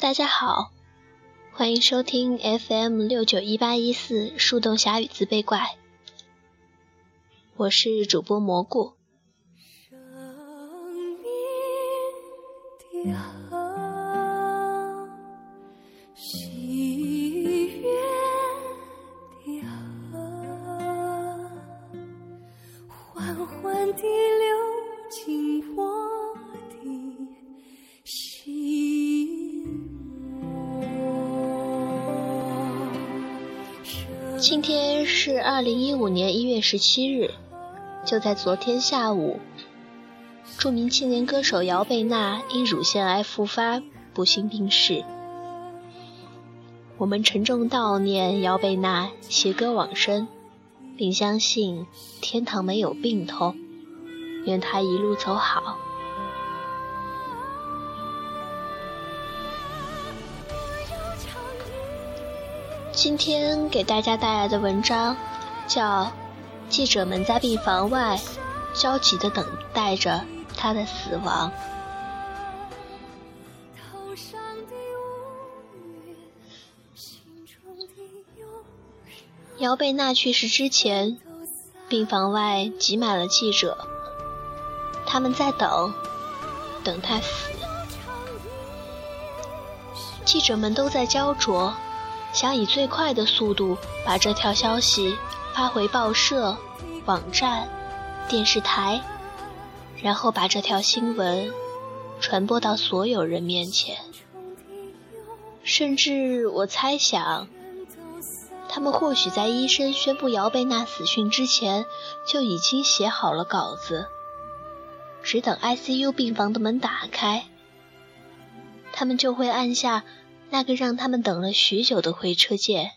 大家好，欢迎收听 FM 六九一八一四树洞侠与自卑怪，我是主播蘑菇。今天是二零一五年一月十七日，就在昨天下午，著名青年歌手姚贝娜因乳腺癌复发不幸病逝。我们沉重悼念姚贝娜携歌往生，并相信天堂没有病痛，愿她一路走好。今天给大家带来的文章叫《记者们在病房外焦急地等待着他的死亡》。姚贝娜去世之前，病房外挤满了记者，他们在等，等他死。记者们都在焦灼。想以最快的速度把这条消息发回报社、网站、电视台，然后把这条新闻传播到所有人面前。甚至我猜想，他们或许在医生宣布姚贝娜死讯之前就已经写好了稿子，只等 ICU 病房的门打开，他们就会按下。那个让他们等了许久的回车键，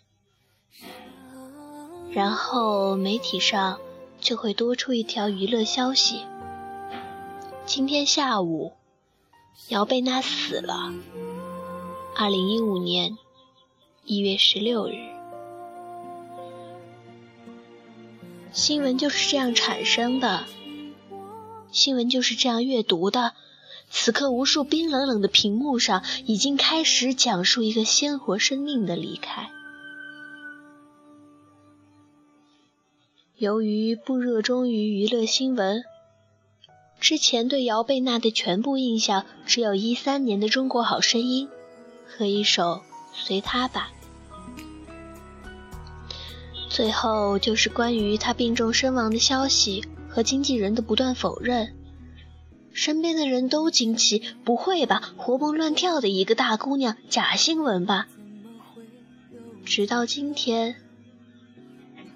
然后媒体上就会多出一条娱乐消息：今天下午，姚贝娜死了。二零一五年一月十六日，新闻就是这样产生的，新闻就是这样阅读的。此刻，无数冰冷冷的屏幕上已经开始讲述一个鲜活生命的离开。由于不热衷于娱乐新闻，之前对姚贝娜的全部印象只有一三年的《中国好声音》和一首《随他吧》，最后就是关于她病重身亡的消息和经纪人的不断否认。身边的人都惊奇：“不会吧，活蹦乱跳的一个大姑娘，假新闻吧？”直到今天，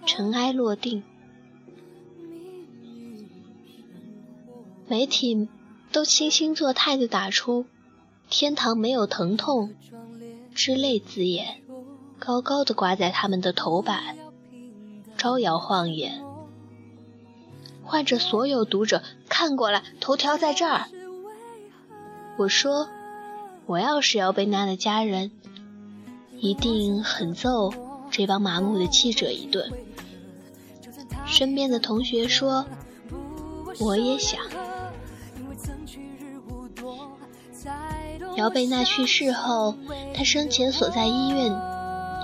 尘埃落定，媒体都清新作态地打出“天堂没有疼痛”之类字眼，高高的挂在他们的头版，招摇晃眼。唤着所有读者看过来，头条在这儿。我说，我要是姚贝娜的家人，一定狠揍这帮麻木的记者一顿。身边的同学说，我也想。姚贝娜去世后，她生前所在医院，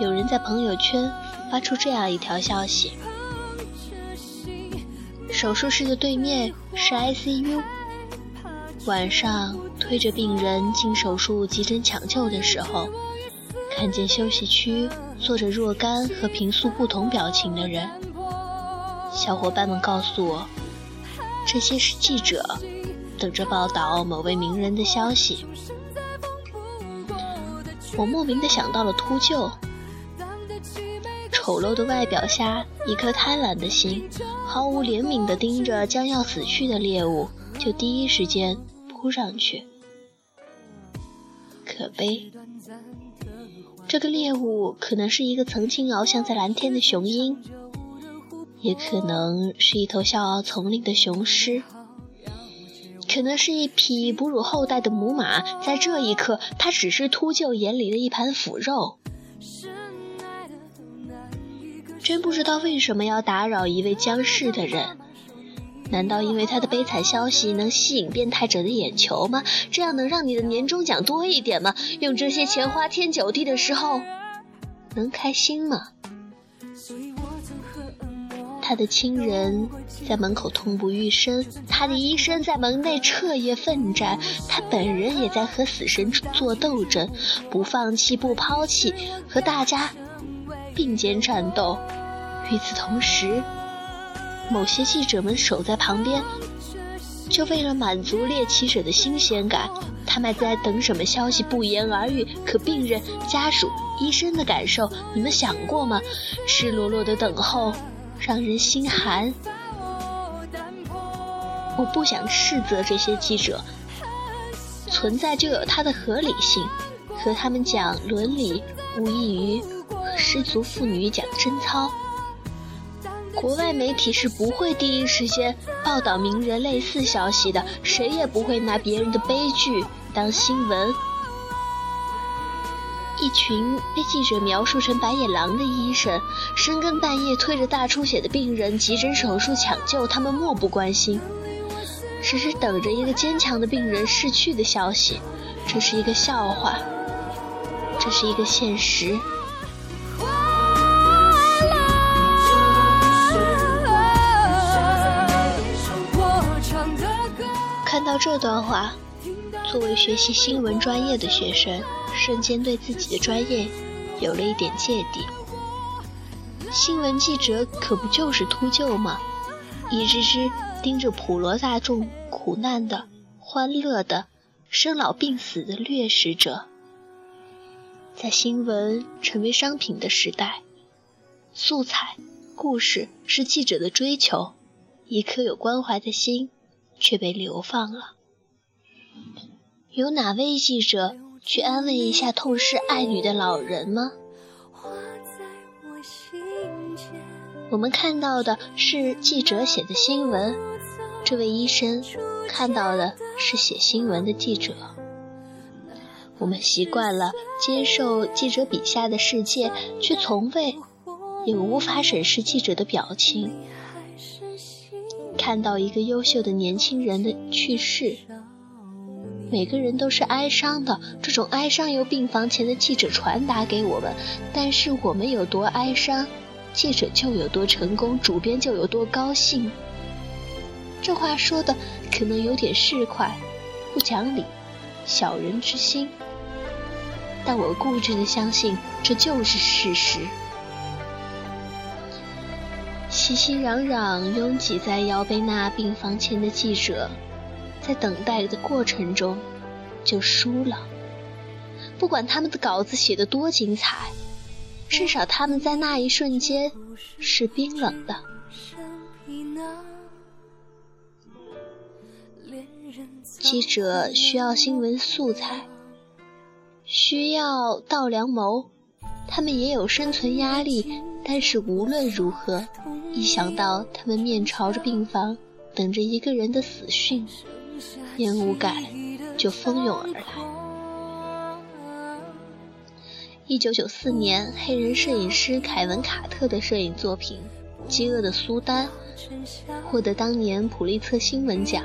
有人在朋友圈发出这样一条消息。手术室的对面是 ICU。晚上推着病人进手术急诊抢救的时候，看见休息区坐着若干和平素不同表情的人。小伙伴们告诉我，这些是记者，等着报道某位名人的消息。我莫名的想到了秃鹫。丑陋的外表下，一颗贪婪的心，毫无怜悯地盯着将要死去的猎物，就第一时间扑上去。可悲，这个猎物可能是一个曾经翱翔在蓝天的雄鹰，也可能是一头笑傲丛林的雄狮，可能是一匹哺乳后代的母马。在这一刻，它只是秃鹫眼里的一盘腐肉。真不知道为什么要打扰一位将逝的人，难道因为他的悲惨消息能吸引变态者的眼球吗？这样能让你的年终奖多一点吗？用这些钱花天酒地的时候，能开心吗？他的亲人在门口痛不欲生，他的医生在门内彻夜奋战，他本人也在和死神做斗争，不放弃，不抛弃，和大家并肩战斗。与此同时，某些记者们守在旁边，就为了满足猎奇者的新鲜感。他们在等什么消息？不言而喻。可病人、家属、医生的感受，你们想过吗？赤裸裸的等候，让人心寒。我不想斥责这些记者，存在就有它的合理性。和他们讲伦理，无异于失足妇女讲贞操。国外媒体是不会第一时间报道名人类似消息的，谁也不会拿别人的悲剧当新闻。一群被记者描述成白眼狼的医生，深更半夜推着大出血的病人急诊手术抢救，他们漠不关心，只是等着一个坚强的病人逝去的消息。这是一个笑话，这是一个现实。看到这段话，作为学习新闻专业的学生，瞬间对自己的专业有了一点芥蒂。新闻记者可不就是秃鹫吗？一只只盯着普罗大众苦难的、欢乐的、生老病死的掠食者。在新闻成为商品的时代，素材、故事是记者的追求，一颗有关怀的心。却被流放了。有哪位记者去安慰一下痛失爱女的老人吗？我们看到的是记者写的新闻，这位医生看到的是写新闻的记者。我们习惯了接受记者笔下的世界，却从未也无法审视记者的表情。看到一个优秀的年轻人的去世，每个人都是哀伤的。这种哀伤由病房前的记者传达给我们，但是我们有多哀伤，记者就有多成功，主编就有多高兴。这话说的可能有点市侩、不讲理、小人之心，但我固执的相信这就是事实。熙熙攘攘拥挤在姚贝娜病房前的记者，在等待的过程中就输了。不管他们的稿子写得多精彩，至少他们在那一瞬间是冰冷的。记者需要新闻素材，需要稻粱谋，他们也有生存压力。但是无论如何，一想到他们面朝着病房，等着一个人的死讯，厌恶感就蜂拥而来。一九九四年，黑人摄影师凯文·卡特的摄影作品《饥饿的苏丹》获得当年普利策新闻奖，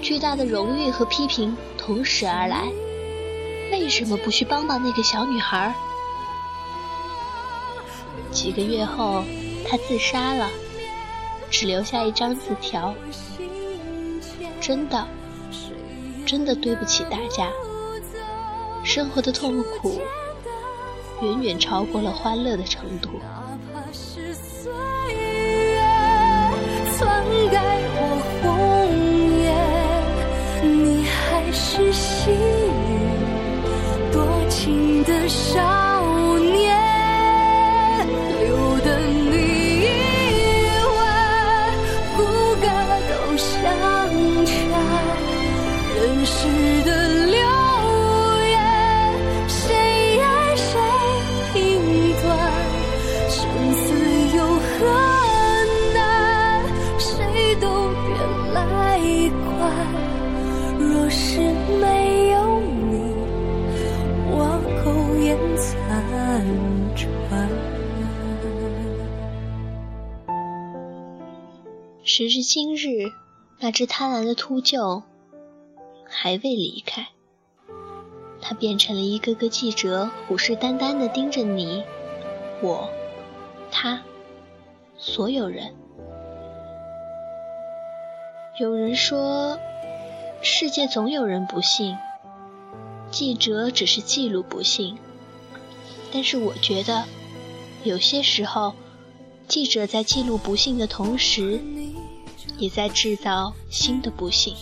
巨大的荣誉和批评同时而来。为什么不去帮帮那个小女孩？几个月后，他自杀了，只留下一张字条：“真的，真的对不起大家。生活的痛苦远远超过了欢乐的程度。”你还是细雨多情的痴的流言，谁爱谁一段，生死又何难？谁都别来管。若是没有你，我苟延残喘。时至今日，那只贪婪的秃鹫。还未离开。他变成了一个个记者，虎视眈眈地盯着你、我、他，所有人。有人说，世界总有人不幸，记者只是记录不幸。但是我觉得，有些时候，记者在记录不幸的同时，也在制造新的不幸。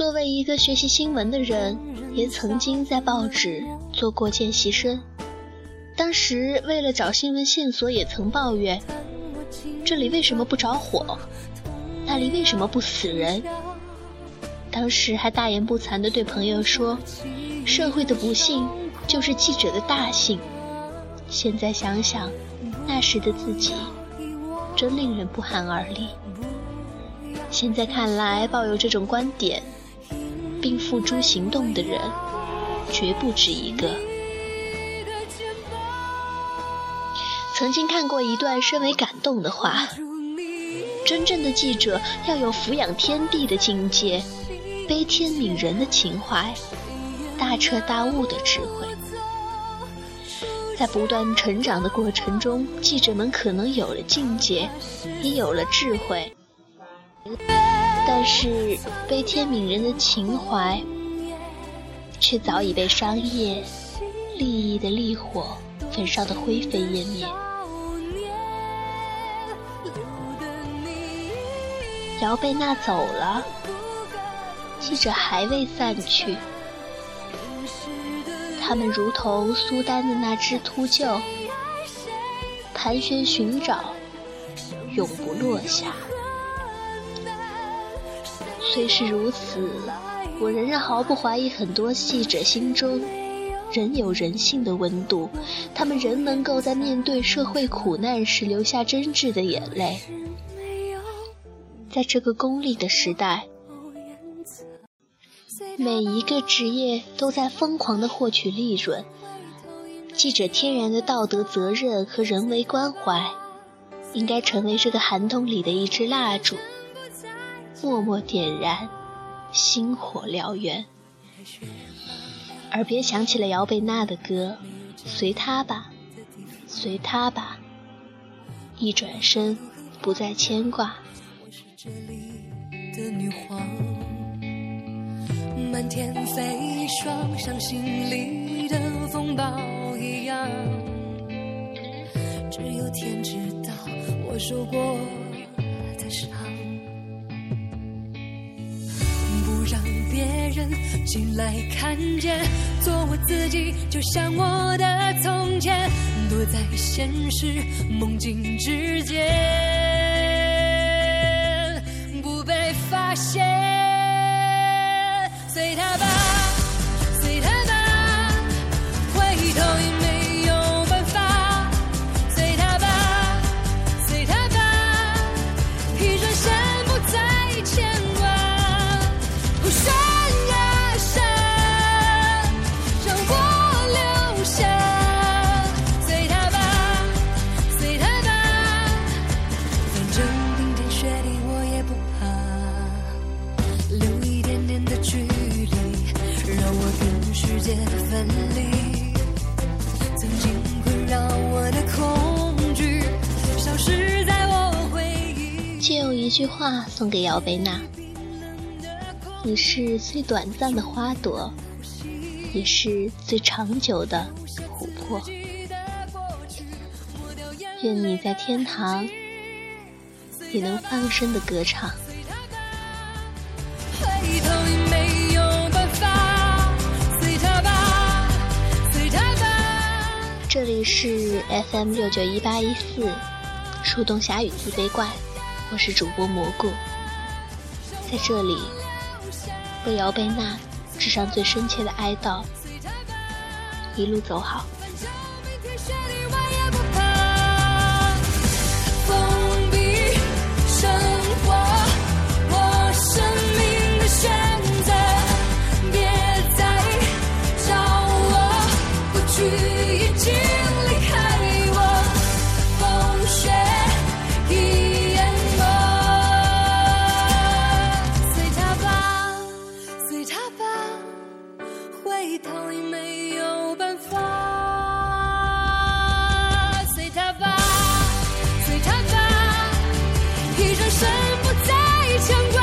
作为一个学习新闻的人，也曾经在报纸做过见习生。当时为了找新闻线索，也曾抱怨：这里为什么不着火？那里为什么不死人？当时还大言不惭地对朋友说：“社会的不幸就是记者的大幸。”现在想想，那时的自己真令人不寒而栗。现在看来，抱有这种观点。并付诸行动的人，绝不止一个。曾经看过一段深为感动的话：真正的记者要有俯仰天地的境界，悲天悯人的情怀，大彻大悟的智慧。在不断成长的过程中，记者们可能有了境界，也有了智慧。但是悲天悯人的情怀，却早已被商业利益的烈火焚烧得灰飞烟灭。姚贝娜走了，记者还未散去，他们如同苏丹的那只秃鹫，盘旋寻找，永不落下。虽是如此，我仍然毫不怀疑，很多记者心中仍有人性的温度，他们仍能够在面对社会苦难时流下真挚的眼泪。在这个功利的时代，每一个职业都在疯狂地获取利润，记者天然的道德责任和人为关怀，应该成为这个寒冬里的一支蜡烛。默默点燃，星火燎原。耳边响起了姚贝娜的歌，随他吧，随他吧。一转身，不再牵挂。满天飞霜，像心里的风暴一样。只有天知道，我受过人进来看见，做我自己，就像我的从前，躲在现实梦境之间，不被发现，随他吧。话送给姚贝娜：你是最短暂的花朵，也是最长久的琥珀。愿你在天堂也能放声的歌唱。这里是 FM 六九一八一四，树洞侠与自卑怪。我是主播蘑菇。在这里为姚贝娜致上最深切的哀悼一路走好。逃离没有办法。随他吧随他吧一转身不再牵挂